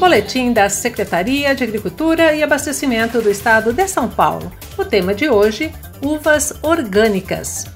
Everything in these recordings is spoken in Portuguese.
Boletim da Secretaria de Agricultura e Abastecimento do Estado de São Paulo. O tema de hoje: uvas orgânicas.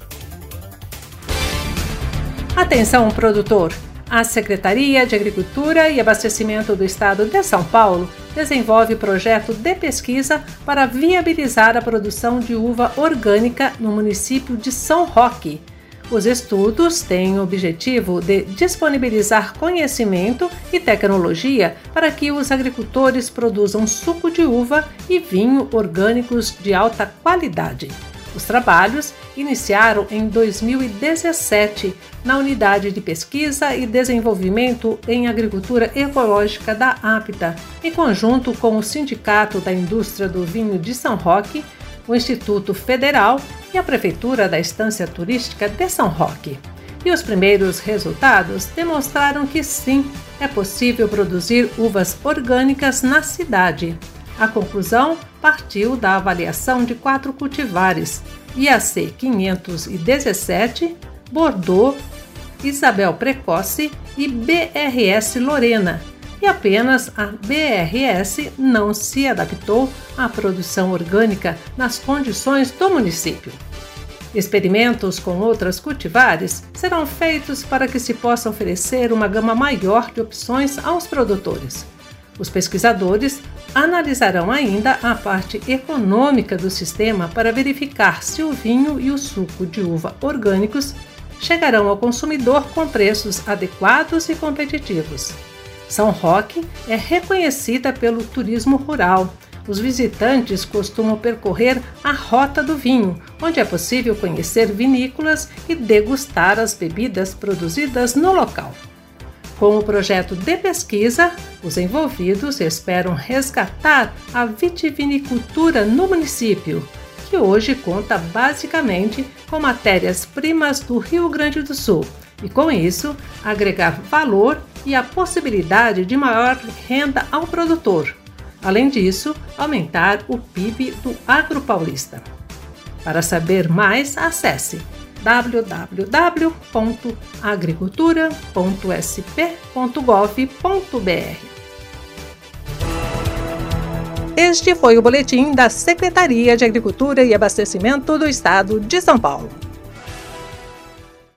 Atenção, produtor! A Secretaria de Agricultura e Abastecimento do Estado de São Paulo desenvolve projeto de pesquisa para viabilizar a produção de uva orgânica no município de São Roque os estudos têm o objetivo de disponibilizar conhecimento e tecnologia para que os agricultores produzam suco de uva e vinho orgânicos de alta qualidade. Os trabalhos iniciaram em 2017 na Unidade de Pesquisa e Desenvolvimento em Agricultura Ecológica da APTA, em conjunto com o Sindicato da Indústria do Vinho de São Roque, o Instituto Federal e a Prefeitura da Estância Turística de São Roque. E os primeiros resultados demonstraram que sim, é possível produzir uvas orgânicas na cidade. A conclusão partiu da avaliação de quatro cultivares: IAC 517, Bordeaux, Isabel Precoce e BRS Lorena, e apenas a BRS não se adaptou à produção orgânica nas condições do município. Experimentos com outras cultivares serão feitos para que se possa oferecer uma gama maior de opções aos produtores. Os pesquisadores analisarão ainda a parte econômica do sistema para verificar se o vinho e o suco de uva orgânicos chegarão ao consumidor com preços adequados e competitivos. São Roque é reconhecida pelo turismo rural. Os visitantes costumam percorrer a Rota do Vinho, onde é possível conhecer vinícolas e degustar as bebidas produzidas no local. Com o projeto de pesquisa, os envolvidos esperam resgatar a vitivinicultura no município, que hoje conta basicamente com matérias-primas do Rio Grande do Sul, e com isso agregar valor e a possibilidade de maior renda ao produtor. Além disso, aumentar o PIB do agropaulista. Para saber mais, acesse www.agricultura.sp.gov.br. Este foi o boletim da Secretaria de Agricultura e Abastecimento do Estado de São Paulo.